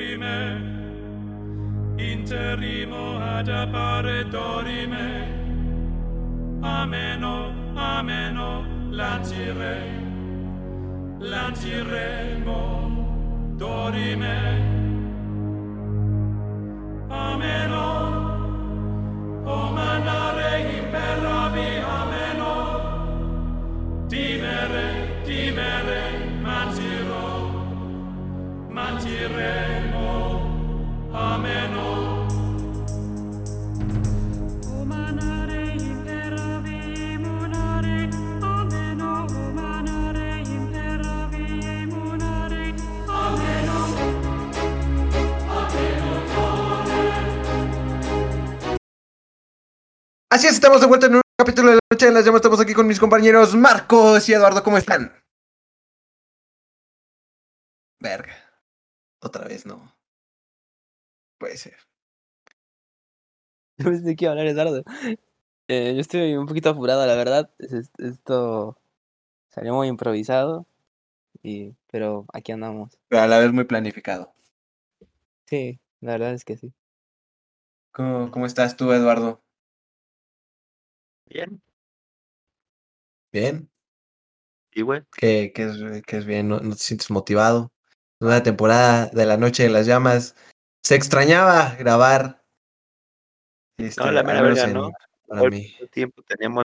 dorime, interimo ad appare dorime, ameno, ameno, lancire, lanciremo, dorime, ameno, o manare imperavi, ameno, dimere, dimere, mantirò, mantiremo, Así es, estamos de vuelta en un capítulo de la noche de las llamas. Estamos aquí con mis compañeros Marcos y Eduardo. ¿Cómo están? Verga. Otra vez no. Puede ser. No sé de qué hablar, Eduardo. Eh, yo estoy un poquito apurado, la verdad. Es- es- Esto salió muy improvisado, y, pero aquí andamos. Pero a la vez muy planificado. Sí, la verdad es que sí. ¿Cómo, cómo estás tú, Eduardo? Bien, ¿Bien? y güey, ¿Qué, qué es, qué es bien? ¿No, no te sientes motivado? Nueva temporada de La Noche de las Llamas. Se extrañaba grabar. Este, No, la mera en- ¿no? Para mí. tiempo teníamos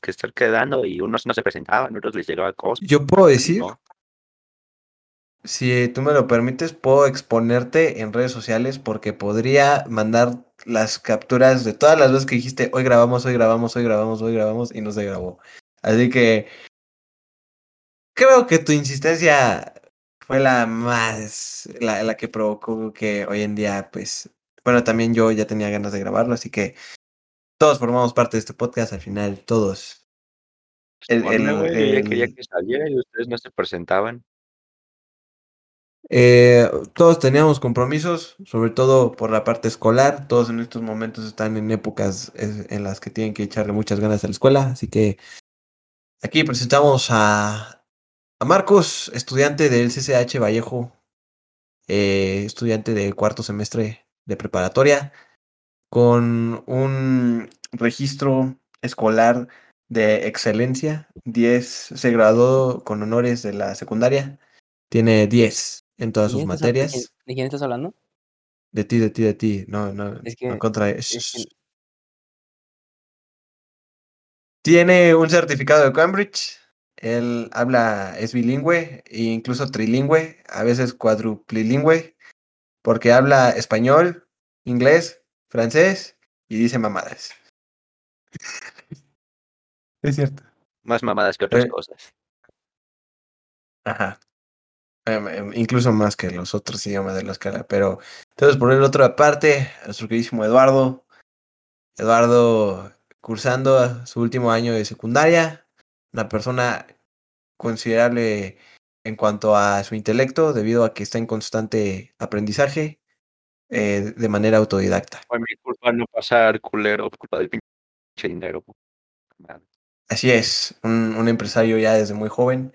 que estar quedando y unos no se presentaban, otros les llegaba cosas. Yo puedo decir, ¿no? Si tú me lo permites, puedo exponerte en redes sociales porque podría mandar las capturas de todas las veces que dijiste, hoy grabamos, hoy grabamos, hoy grabamos, hoy grabamos y no se grabó. Así que creo que tu insistencia fue la más, la, la que provocó que hoy en día, pues, bueno, también yo ya tenía ganas de grabarlo, así que todos formamos parte de este podcast, al final todos. El- el- yo ya el- quería que saliera y ustedes no se presentaban. Eh, todos teníamos compromisos, sobre todo por la parte escolar. Todos en estos momentos están en épocas en las que tienen que echarle muchas ganas a la escuela. Así que aquí presentamos a, a Marcos, estudiante del CCH Vallejo, eh, estudiante de cuarto semestre de preparatoria, con un registro escolar de excelencia. 10, se graduó con honores de la secundaria. Tiene 10 en todas ¿De sus quién estás hab- de quién- materias. ¿De quién estás hablando? De ti, de ti, de ti. No, no, Es no que- en contra de- es que- Tiene un certificado de Cambridge. Él habla, es bilingüe e incluso trilingüe, a veces cuadruplilingüe, porque habla español, inglés, francés y dice mamadas. es cierto. Más mamadas que otras cosas. Ajá. Em, em, incluso más que los otros idiomas de la escala. Pero entonces por el otro aparte, nuestro queridísimo Eduardo. Eduardo cursando su último año de secundaria. Una persona considerable en cuanto a su intelecto, debido a que está en constante aprendizaje eh, de manera autodidacta. Fue mi culpa no pasar, culero, por culpa del pinche dinero. Madre. Así es, un, un empresario ya desde muy joven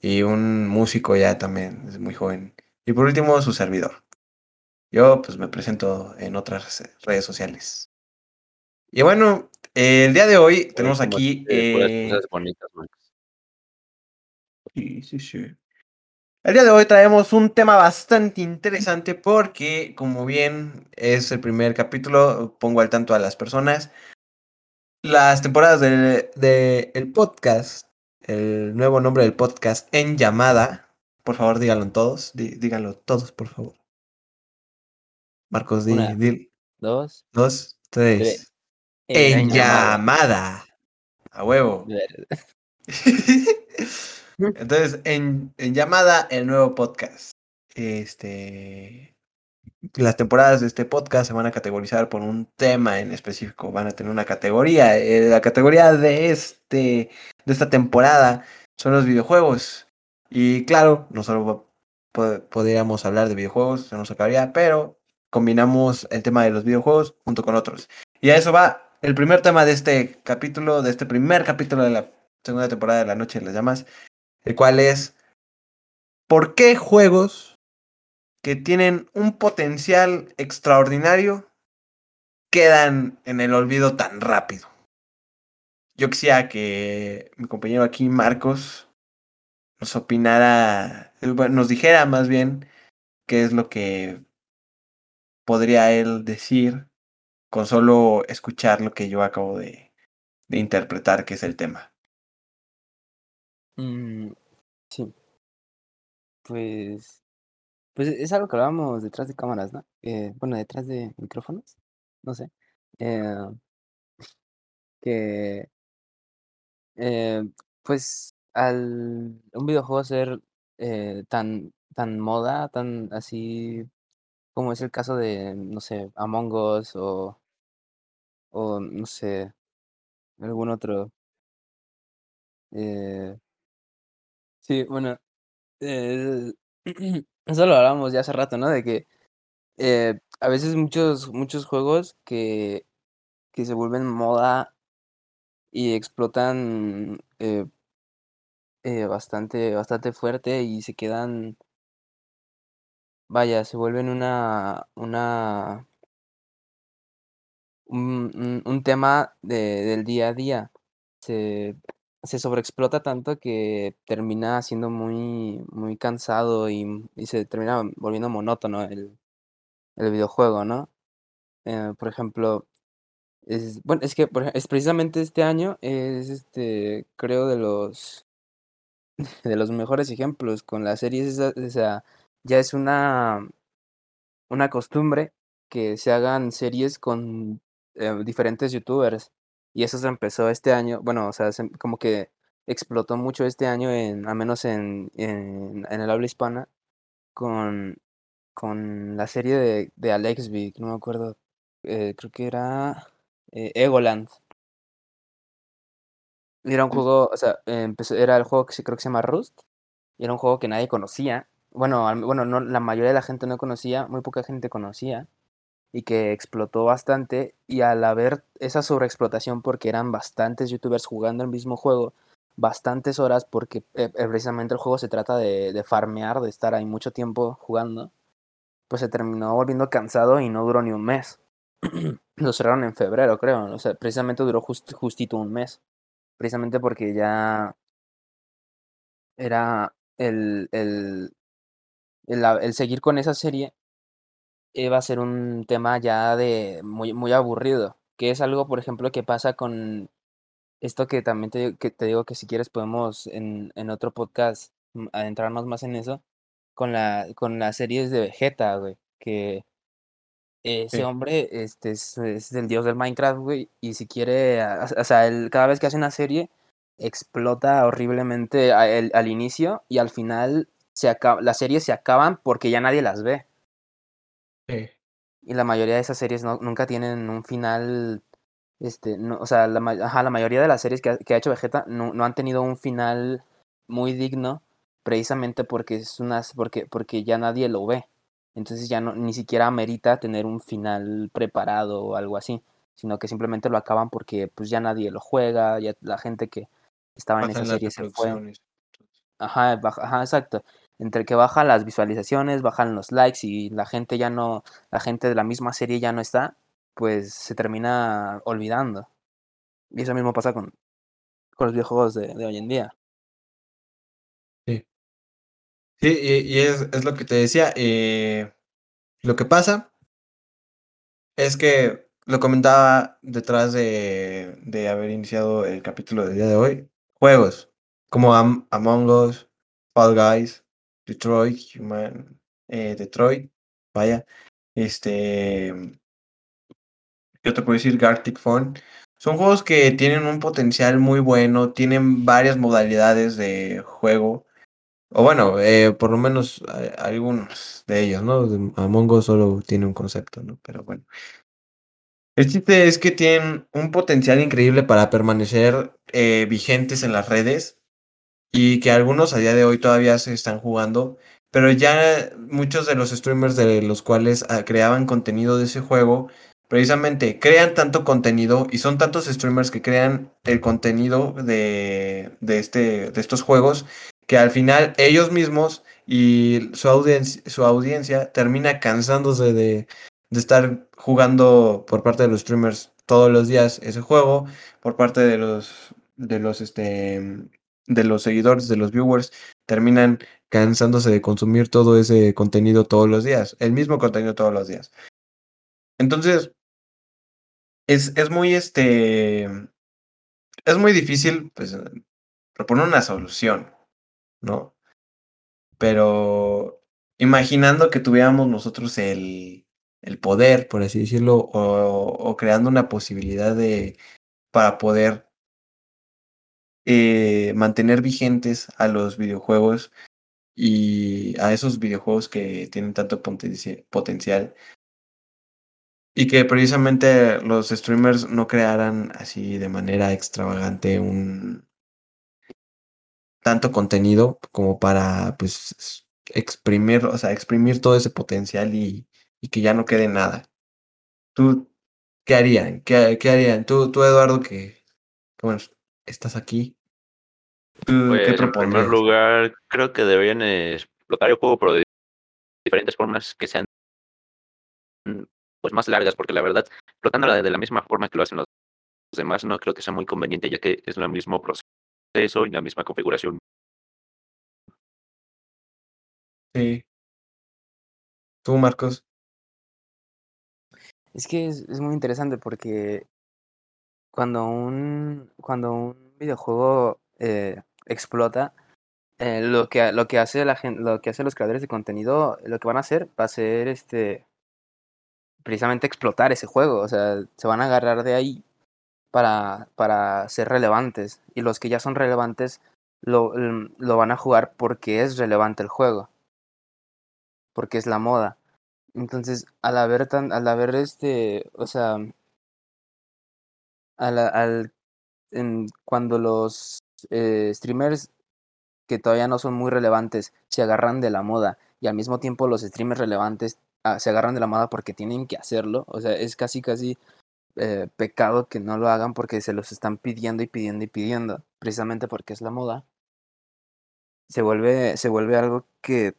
y un músico ya también desde muy joven. Y por último, su servidor. Yo pues me presento en otras redes sociales. Y bueno, eh, el día de hoy tenemos aquí... eh, cosas bonitas, Max. Sí, sí, sí. El día de hoy traemos un tema bastante interesante porque, como bien es el primer capítulo, pongo al tanto a las personas. Las temporadas del de el podcast, el nuevo nombre del podcast en llamada, por favor díganlo todos, dí- díganlo todos, por favor. Marcos, di, Una, di- Dos. dos, tres. tres. En En llamada. llamada. A huevo. Entonces, en, en llamada, el nuevo podcast. Este. Las temporadas de este podcast se van a categorizar por un tema en específico. Van a tener una categoría. Eh, la categoría de este. de esta temporada son los videojuegos. Y claro, no solo podríamos hablar de videojuegos, se nos acabaría, pero combinamos el tema de los videojuegos junto con otros. Y a eso va el primer tema de este capítulo, de este primer capítulo de la segunda temporada de La Noche de las Llamas, el cual es ¿por qué juegos que tienen un potencial extraordinario quedan en el olvido tan rápido. Yo quisiera que mi compañero aquí, Marcos, nos opinara, nos dijera más bien qué es lo que podría él decir con solo escuchar lo que yo acabo de, de interpretar, que es el tema. Mm, sí. Pues, pues es algo que hablábamos detrás de cámaras, ¿no? Eh, bueno, detrás de micrófonos, no sé. Eh, que, eh, pues, al un videojuego ser eh, tan, tan moda, tan así como es el caso de, no sé, Among Us o, o no sé, algún otro. Eh, sí, bueno, eh, eso lo hablamos ya hace rato, ¿no? De que eh, a veces muchos, muchos juegos que, que se vuelven moda y explotan eh, eh, bastante, bastante fuerte y se quedan, vaya, se vuelven una, una, un, un, un tema de, del día a día. Se, se sobreexplota tanto que termina siendo muy, muy cansado y, y se termina volviendo monótono el, el videojuego, ¿no? Eh, por ejemplo, es, bueno, es que por es precisamente este año es este, creo, de los de los mejores ejemplos con las series, o sea, ya es una, una costumbre que se hagan series con eh, diferentes youtubers. Y eso se empezó este año, bueno, o sea, se- como que explotó mucho este año, en, al menos en, en, en el habla hispana, con, con la serie de, de Alexby, que no me acuerdo, eh, creo que era eh, Egoland. Era un Sí. juego, o sea, empezó, era el juego que se, creo que se llama Rust, y era un juego que nadie conocía. Bueno, bueno, no, la mayoría de la gente no conocía, muy poca gente conocía, y que explotó bastante. Y al haber esa sobreexplotación, porque eran bastantes youtubers jugando el mismo juego, bastantes horas, porque eh, eh, precisamente el juego se trata de, de farmear, de estar ahí mucho tiempo jugando, pues se terminó volviendo cansado y no duró ni un mes. Lo cerraron en febrero, creo. O sea, precisamente duró just- justito un mes. Precisamente porque ya era el, el, el seguir con esa serie iba a ser un tema ya de muy, muy aburrido. Que es algo, por ejemplo, que pasa con esto que también te, que te digo que si quieres podemos en, en otro podcast mm, adentrarnos más en eso. Con la, con las series de Vegeta, güey. Que ese Sí. hombre este, es, es el dios del Minecraft, güey. Y si quiere, o sea, él, cada vez que hace una serie, explota horriblemente a- el- al inicio y al final se acaba, las series se acaban porque ya nadie las ve. Sí. Y la mayoría de esas series no, nunca tienen un final, este, no, o sea, la, ajá, la mayoría de las series que ha, que ha hecho Vegeta no, no han tenido un final muy digno, precisamente porque es unas, porque, porque ya nadie lo ve. Entonces ya no, ni siquiera amerita tener un final preparado o algo así, sino que simplemente lo acaban porque pues ya nadie lo juega, ya la gente que estaba en esa serie se fue. Ajá, ajá, exacto. Entre que bajan las visualizaciones, bajan los likes y la gente ya no, la gente de la misma serie ya no está, pues se termina olvidando. Y eso mismo pasa con, con los videojuegos de, de hoy en día. Sí. Sí, y, es, es lo que te decía. eh, lo que pasa es que lo comentaba detrás de, de haber iniciado el capítulo del día de hoy. Juegos como Am- Among Us, Fall Guys, Detroit, Human, eh, Detroit, vaya. Este, ¿qué te puedo decir? Gartic Phone. Son juegos que tienen un potencial muy bueno, tienen varias modalidades de juego. O bueno, eh, por lo menos eh, algunos de ellos, ¿no? Among Us solo tiene un concepto, ¿no? Pero bueno. El chiste es que tienen un potencial increíble para permanecer vigentes en las redes y que algunos a día de hoy todavía se están jugando, pero ya muchos de los streamers de los cuales ah, creaban contenido de ese juego, precisamente crean tanto contenido y son tantos streamers que crean el contenido de, de, este, de estos juegos que al final ellos mismos y su su audiencia termina cansándose de, de estar jugando por parte de los streamers todos los días ese juego, por parte de los de los este de los seguidores, de los viewers, terminan cansándose de consumir todo ese contenido todos los días, el mismo contenido todos los días. Entonces, es, es muy este es muy difícil pues proponer una solución, ¿no? Pero imaginando que tuviéramos nosotros el, el poder, por así decirlo, o, o creando una posibilidad de para poder eh, mantener vigentes a los videojuegos y a esos videojuegos que tienen tanto potencia- potencial y que precisamente los streamers no crearan así de manera extravagante un tanto contenido como para pues exprimir, o sea, exprimir todo ese potencial y, y que ya no quede nada. ¿Tú qué harían? ¿Qué, qué harían? Tú, tú Eduardo, que, bueno, estás aquí. ¿Tú Pues qué en primer lugar, creo que deberían explotar el juego, pero de diferentes formas que sean mm, pues más largas, porque la verdad, explotándola de la misma forma que lo hacen los demás, no creo que sea muy conveniente, ya que es el mismo proceso y la misma configuración. Sí. ¿Tú, Marcos? Es que es, es muy interesante porque cuando un, cuando un videojuego eh, explota, eh, lo que, lo que hace la gente, lo que hace los creadores de contenido, lo que van a hacer va a ser este precisamente explotar ese juego. O sea, se van a agarrar de ahí para, para ser relevantes. Y los que ya son relevantes lo, mm, lo van a jugar porque es relevante el juego. Porque es la moda. Entonces, al haber tan, al haber este, o sea, al, al en, cuando los eh, streamers que todavía no son muy relevantes se agarran de la moda y al mismo tiempo los streamers relevantes ah, se agarran de la moda porque tienen que hacerlo, o sea, es casi casi eh, pecado que no lo hagan porque se los están pidiendo y pidiendo y pidiendo, precisamente porque es la moda. Se vuelve, se vuelve algo que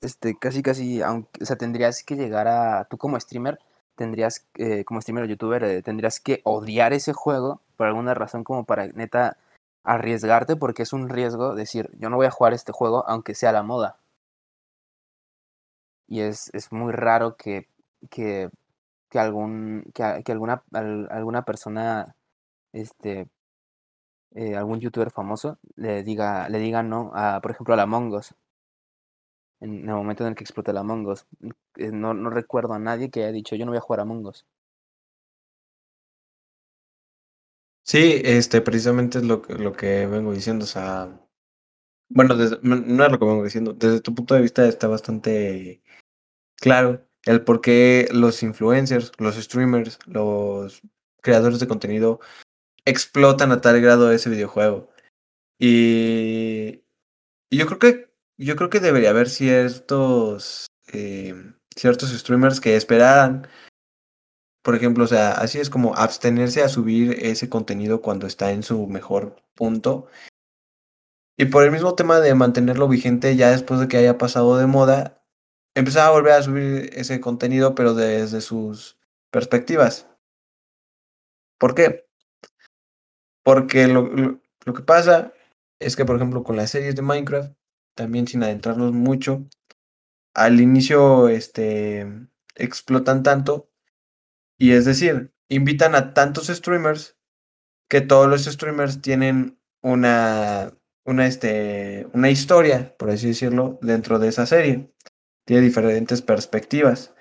este, casi casi, aunque, sea, tendrías que llegar a, tú como streamer, tendrías, eh, como streamer o youtuber, eh, tendrías que odiar ese juego por alguna razón como para neta arriesgarte porque es un riesgo decir, yo no voy a jugar este juego aunque sea la moda. Y es, es muy raro que, que, que, algún, que, que alguna, al- alguna persona, este, eh, algún youtuber famoso le diga, le diga no a, por ejemplo, a la Among Us. En el momento en el que explota la Among Us. Eh, No, no recuerdo a nadie que haya dicho yo no voy a jugar a Among Sí, este, precisamente es lo, que- lo que vengo diciendo, o sea, bueno, desde- no es lo que vengo diciendo, desde tu punto de vista está bastante claro el por qué los influencers, los streamers, los creadores de contenido explotan a tal grado ese videojuego. Y, y yo creo que, yo creo que debería haber ciertos, eh, ciertos streamers que esperaran por ejemplo, o sea, así es como abstenerse a subir ese contenido cuando está en su mejor punto. Y por el mismo tema de mantenerlo vigente ya después de que haya pasado de moda, empezar a volver a subir ese contenido, pero desde sus perspectivas. ¿Por qué? Porque lo, lo, lo que pasa es que, por ejemplo, con las series de Minecraft, también sin adentrarnos mucho, al inicio este, explotan tanto y es decir, invitan a tantos streamers que todos los streamers tienen una, una, este, una historia, por así decirlo, dentro de esa serie. Tiene diferentes perspectivas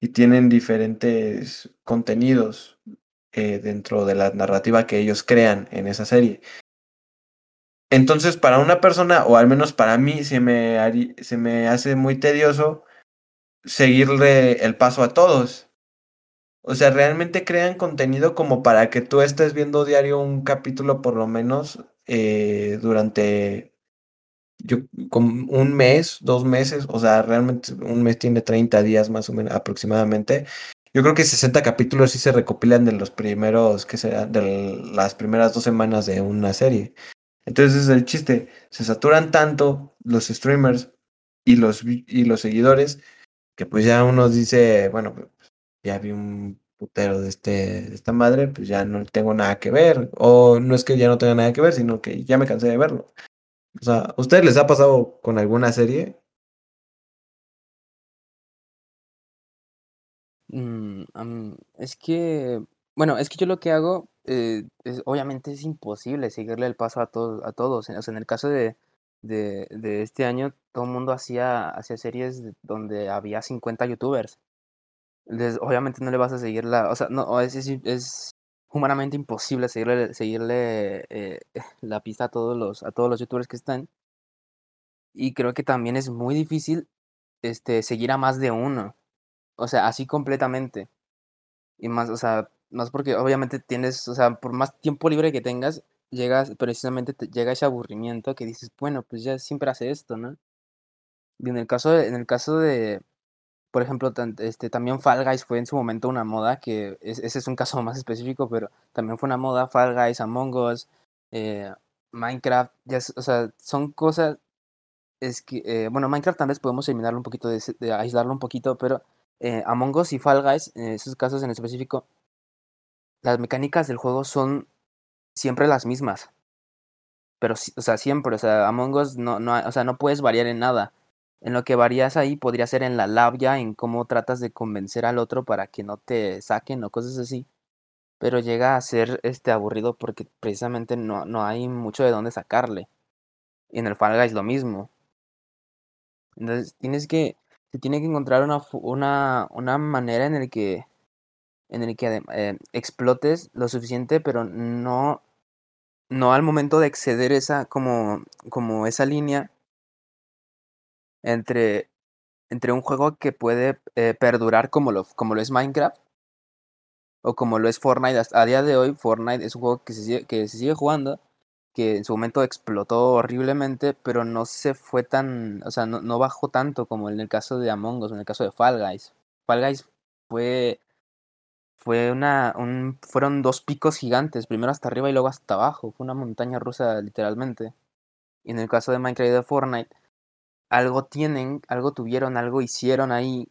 y tienen diferentes contenidos eh, dentro de la narrativa que ellos crean en esa serie. Entonces, para una persona, o al menos para mí, se me, se me hace muy tedioso seguirle el paso a todos. O sea, realmente crean contenido como para que tú estés viendo diario un capítulo por lo menos eh, durante yo, como un mes, dos meses. O sea, realmente un mes tiene 30 días más o menos aproximadamente. Yo creo que 60 capítulos sí se recopilan de los primeros, que será, de las primeras dos semanas de una serie. Entonces es el chiste. Se saturan tanto los streamers y los, y los seguidores que pues ya uno dice, bueno, ya vi un putero de, este, de esta madre, pues ya no tengo nada que ver. O no es que ya no tenga nada que ver, sino que ya me cansé de verlo. O sea, ¿a ustedes les ha pasado con alguna serie? Mm, es que, bueno, es que yo lo que hago, eh, es, obviamente es imposible seguirle el paso a todos, a todos. O sea, en el caso de, de, este año, todo el mundo hacía, hacía series de- donde había 50 youtubers. Entonces, obviamente no le vas a seguir la, o sea, no, es, es, humanamente imposible seguirle, seguirle eh, la pista a todos los, a todos los youtubers que están. Y creo que también es muy difícil, este, seguir a más de uno. O sea, así completamente. Y más, o sea, más porque obviamente tienes, o sea, por más tiempo libre que tengas, llegas, precisamente te llega ese aburrimiento que dices, bueno, pues ya siempre hace esto, ¿no? Y en el caso en el caso de, por ejemplo, este, también Fall Guys fue en su momento una moda, que es- ese es un caso más específico, pero también fue una moda, Fall Guys, Among Us, eh, Minecraft, ya, es- o sea, son cosas, es que, eh, bueno, Minecraft tal vez podemos eliminarlo un poquito, de, aislarlo un poquito, pero eh, Among Us y Fall Guys, en esos casos en específico, las mecánicas del juego son siempre las mismas. Pero, o sea, siempre, o sea, Among Us no, no, o sea, no puedes variar en nada. En lo que varías ahí podría ser en la labia, en cómo tratas de convencer al otro para que no te saquen o cosas así. Pero llega a ser este aburrido porque precisamente no, no hay mucho de dónde sacarle. Y en el Fall Guys lo mismo. Entonces tienes que, se tiene que encontrar una, una, una manera en el que, en el que eh, explotes lo suficiente, pero no, no al momento de exceder esa, como, como esa línea entre, entre un juego que puede eh, perdurar como lo, como lo es Minecraft o como lo es Fortnite. A día de hoy, Fortnite es un juego que se sigue, que se sigue jugando, que en su momento explotó horriblemente, pero no se fue tan, o sea, no, no bajó tanto como en el caso de Among Us, en el caso de Fall Guys. Fall Guys fue, fue una, un, fueron dos picos gigantes, primero hasta arriba y luego hasta abajo. Fue una montaña rusa, literalmente. Y en el caso de Minecraft y de Fortnite, algo tienen, algo tuvieron, algo hicieron ahí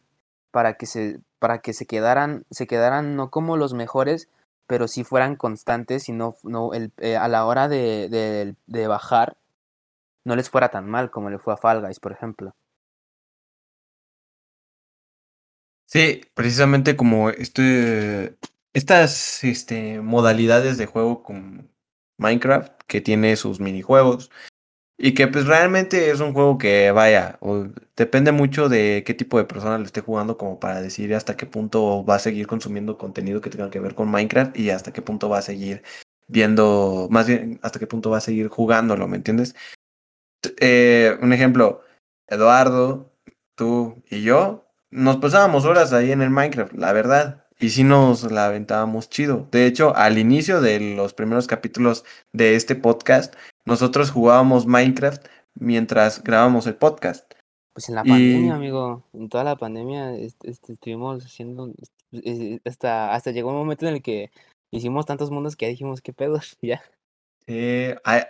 para que se, para que se quedaran, se quedaran no como los mejores, pero sí fueran constantes y no, no el, eh, a la hora de, de, bajar no les fuera tan mal como le fue a Fall Guys, por ejemplo. Sí, precisamente como este, estas este, modalidades de juego como Minecraft, que tiene sus minijuegos, y que pues realmente es un juego que vaya, depende mucho de qué tipo de persona lo esté jugando como para decir hasta qué punto va a seguir consumiendo contenido que tenga que ver con Minecraft y hasta qué punto va a seguir viendo, más bien hasta qué punto va a seguir jugándolo, ¿me entiendes? Eh, un ejemplo, Eduardo, tú y yo nos pasábamos horas ahí en el Minecraft, la verdad. Y sí nos la aventábamos chido. De hecho, al inicio de los primeros capítulos de este podcast, nosotros jugábamos Minecraft mientras grabábamos el podcast. Pues en la Y- pandemia, amigo, en toda la pandemia est- este, estuvimos haciendo, hasta, hasta llegó un momento en el que hicimos tantos mundos que dijimos, ¿qué pedos? Ya. Eh, hay,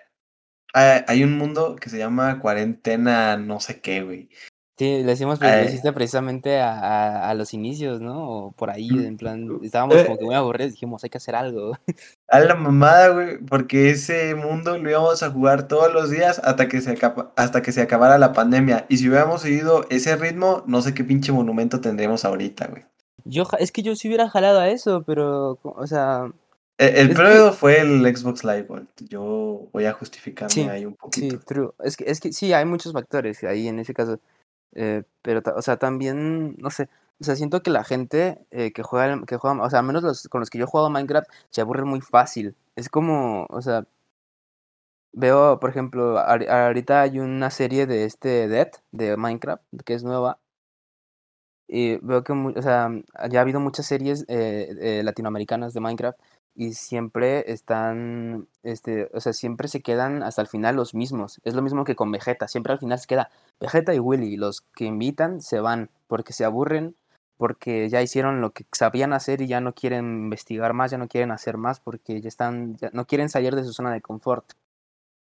hay- hay un mundo que se llama cuarentena no sé qué, güey. Sí, lo hicimos, pre- lo Ay. hiciste precisamente a, a, a los inicios, ¿no? O por ahí, Mm, en plan, estábamos como que muy aburridos, dijimos, hay que hacer algo. A la mamada, güey, porque ese mundo lo íbamos a jugar todos los días hasta que se acaba- hasta que se acabara la pandemia. Y si hubiéramos seguido ese ritmo, no sé qué pinche monumento tendríamos ahorita, güey. Yo, es que yo sí hubiera jalado a eso, pero, o sea, E- El pedo fue el Xbox Live, güey. Yo voy a justificarme Sí, ahí un sí, poquito. true. Es que, es que sí, hay muchos factores ahí en ese caso. Eh, pero, o sea, también, no sé, o sea, siento que la gente eh, que juega, que juega, o sea, al menos los con los que yo he jugado Minecraft, se aburren muy fácil. Es como, o sea, veo, por ejemplo, ahori- ahorita hay una serie de este Dead, de Minecraft, que es nueva, y veo que, o sea, ya ha habido muchas series eh, latinoamericanas de Minecraft y siempre están, este, o sea, siempre se quedan hasta el final los mismos. Es lo mismo que con Vegeta, siempre al final se queda Vegeta y Willy. Los que invitan se van porque se aburren, porque ya hicieron lo que sabían hacer y ya no quieren investigar más, ya no quieren hacer más porque ya están, ya no quieren salir de su zona de confort.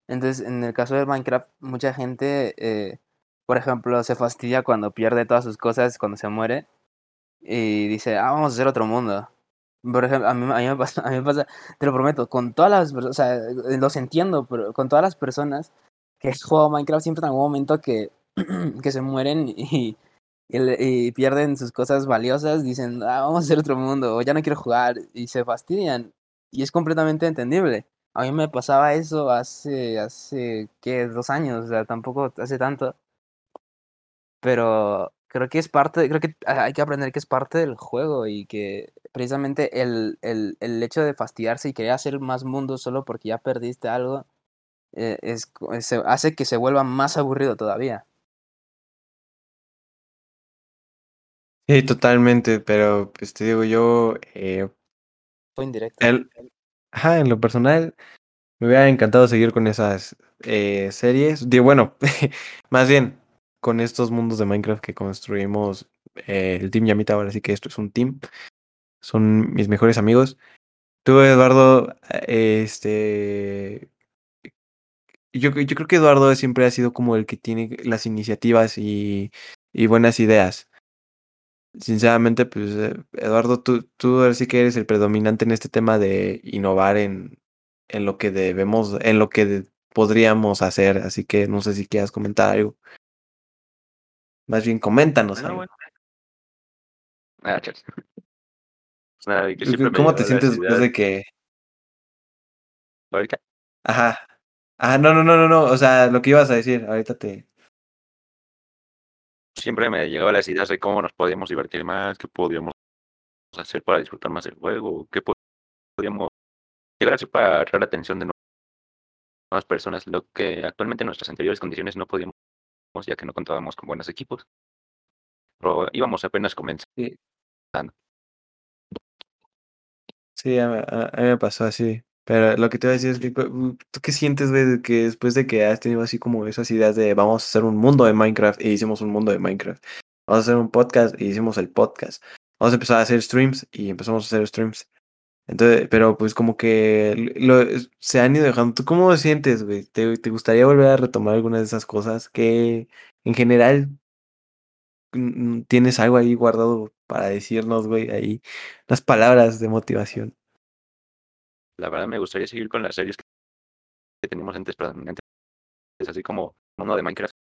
Entonces, en el caso de Minecraft, mucha gente, eh, por ejemplo, se fastidia cuando pierde todas sus cosas, cuando se muere, y dice, ah, vamos a hacer otro mundo. Por ejemplo, a mí, a mí me pasa, a mí me pasa, te lo prometo, con todas las, perso- o sea, los entiendo, pero con todas las personas que juegan Minecraft siempre en algún momento que, que se mueren y, y, y pierden sus cosas valiosas, dicen, ah, vamos a hacer otro mundo, o ya no quiero jugar, y se fastidian. Y es completamente entendible. A mí me pasaba eso hace, hace, ¿qué? Dos años, o sea, tampoco hace tanto. Pero creo que es parte, creo que hay que aprender que es parte del juego y que precisamente el, el, el hecho de fastidiarse y querer hacer más mundos solo porque ya perdiste algo, eh, es, se hace que se vuelva más aburrido todavía. Sí, totalmente, pero pues te digo yo, eh, Fue indirecto. el, ajá, en lo personal, me hubiera encantado seguir con esas eh, series. Digo, bueno, más bien con estos mundos de Minecraft que construimos eh, el Team Yamita, ahora sí que esto es un team, son mis mejores amigos. Tú, Eduardo, eh, este, yo, yo creo que Eduardo siempre ha sido como el que tiene las iniciativas y, y buenas ideas. Sinceramente, pues, eh, Eduardo, tú, tú ahora sí que eres el predominante en este tema de innovar en, en lo que debemos, en lo que podríamos hacer, así que no sé si quieras comentar algo. Más bien, coméntanos bueno. Ah, nada, que ¿Tú siempre qué- me ¿Cómo te sientes después de que... Ahorita, Ajá. Ah, no, no, no, no, no, o sea, lo que ibas a decir, ahorita te... siempre me llegaban las ideas de cómo nos podíamos divertir más, qué podíamos hacer para disfrutar más el juego, qué po- podíamos llegar a hacer para atraer la atención de nuevas personas, lo que actualmente en nuestras anteriores condiciones no podíamos, ya que no contábamos con buenos equipos. Pero íbamos apenas comenzando. Sí, a, a- a mí me pasó así. Pero lo que te voy a decir es que, cu- ¿tú qué sientes, güey, de que después de que has tenido así como esas ideas de vamos a hacer un mundo de Minecraft y hicimos un mundo de Minecraft? Vamos a hacer un podcast y hicimos el podcast. Vamos a empezar a hacer streams y empezamos a hacer streams. Entonces, pero pues como que se han ido dejando. ¿Tú cómo sientes, güey? ¿Te, te gustaría volver a retomar alguna de esas cosas que en general tienes algo ahí guardado para decirnos, güey, ahí las palabras de motivación? La verdad me gustaría seguir con las series que teníamos antes, antes es así como uno de Minecraft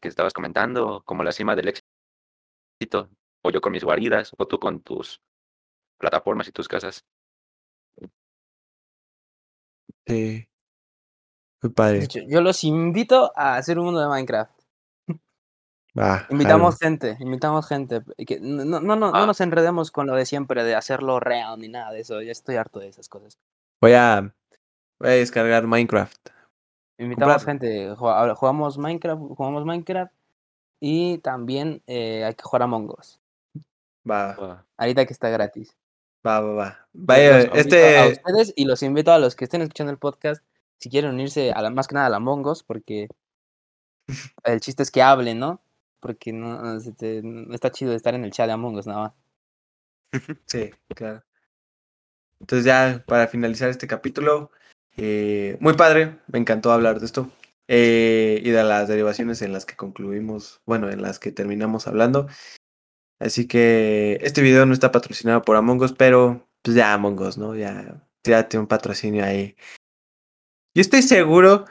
que estabas comentando, como la cima del éxito, o yo con mis guaridas, o tú con tus plataformas y tus casas. Sí. Muy De padre. hecho, yo los invito a hacer un mundo de Minecraft. Va, Invitamos gente, invitamos gente. que no, no, no, no Ah. nos enredemos con lo de siempre, de hacerlo real ni nada de eso. Ya estoy harto de esas cosas. Voy a, voy a descargar Minecraft. Invitamos gente, jugamos Minecraft, jugamos Minecraft y también eh, hay que jugar a Us. Va, Ah, Ahorita que está gratis. Va, va, va. Vaya, a este, ustedes y los invito a los que estén escuchando el podcast, si quieren unirse a la, más que nada a la Us, porque el chiste es que hablen, ¿no? Porque no, no se te- no está chido estar en el chat de Among Us nada más. sí, claro. Entonces ya para finalizar este capítulo, eh, muy padre, me encantó hablar de esto eh, y de las derivaciones en las que concluimos, bueno, en las que terminamos hablando. Así que este video no está patrocinado por Among Us, pero pues ya Among Us, ¿no? Ya, tiene un patrocinio ahí. Yo estoy seguro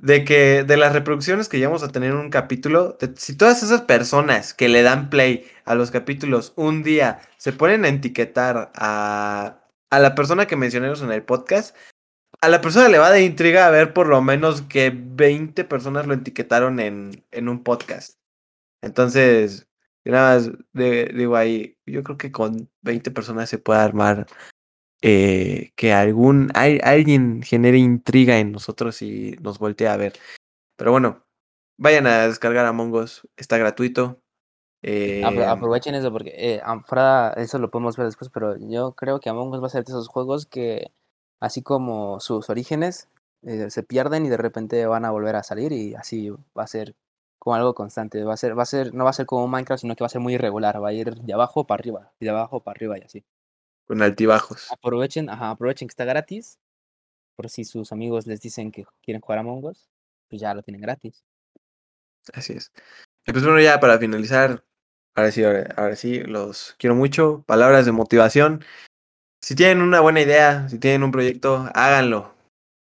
de que de las reproducciones que llevamos a tener en un capítulo, si todas esas personas que le dan play a los capítulos un día se ponen a etiquetar a, a la persona que mencionamos en el podcast, a la persona le va de intriga ver por lo menos que 20 personas lo etiquetaron en, en un podcast. Entonces, yo nada más de- digo ahí, yo creo que con 20 personas se puede armar eh, que algún al- alguien genere intriga en nosotros y nos voltee a ver. Pero bueno, vayan a descargar Among Us, está gratuito. Eh, aprovechen eso porque eh, fuera, eso lo podemos ver después, pero yo creo que Among Us va a ser de esos juegos que, así como sus orígenes, eh, se pierden y de repente van a volver a salir y así va a ser como algo constante. Va a ser, va a ser, no va a ser como Minecraft, sino que va a ser muy irregular. Va a ir de abajo para arriba, y de abajo para arriba y así. con altibajos. Aprovechen, ajá, aprovechen que está gratis por si sus amigos les dicen que quieren jugar a Us, pues ya lo tienen gratis. Así es. Y pues bueno, ya para finalizar, ahora sí, ahora, ahora sí, los quiero mucho. Palabras de motivación. Si tienen una buena idea, si tienen un proyecto, háganlo.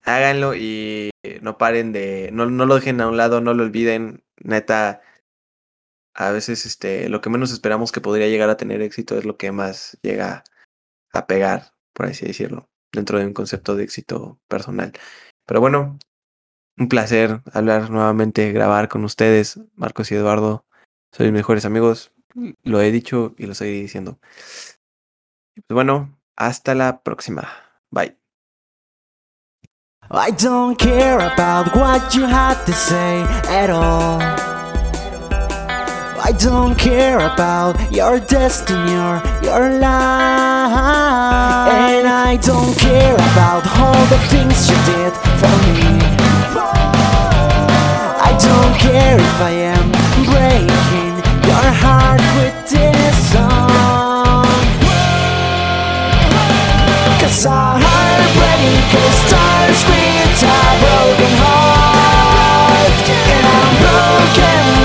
Háganlo y no paren de. No, no lo dejen a un lado, no lo olviden. Neta, a veces este, lo que menos esperamos que podría llegar a tener éxito es lo que más llega a pegar, por así decirlo, dentro de un concepto de éxito personal. Pero bueno, un placer hablar nuevamente, grabar con ustedes, Marcos y Eduardo. Soy mejores amigos, lo he dicho y lo seguiré diciendo. Pues bueno, hasta la próxima. Bye. I don't care about what you had to say at all. I don't care about your destiny or your life. And I don't care about all the things you did for me. I don't care if I am breaking your heart with Cause our heart breaking cold stars screams our broken heart And I'm broken.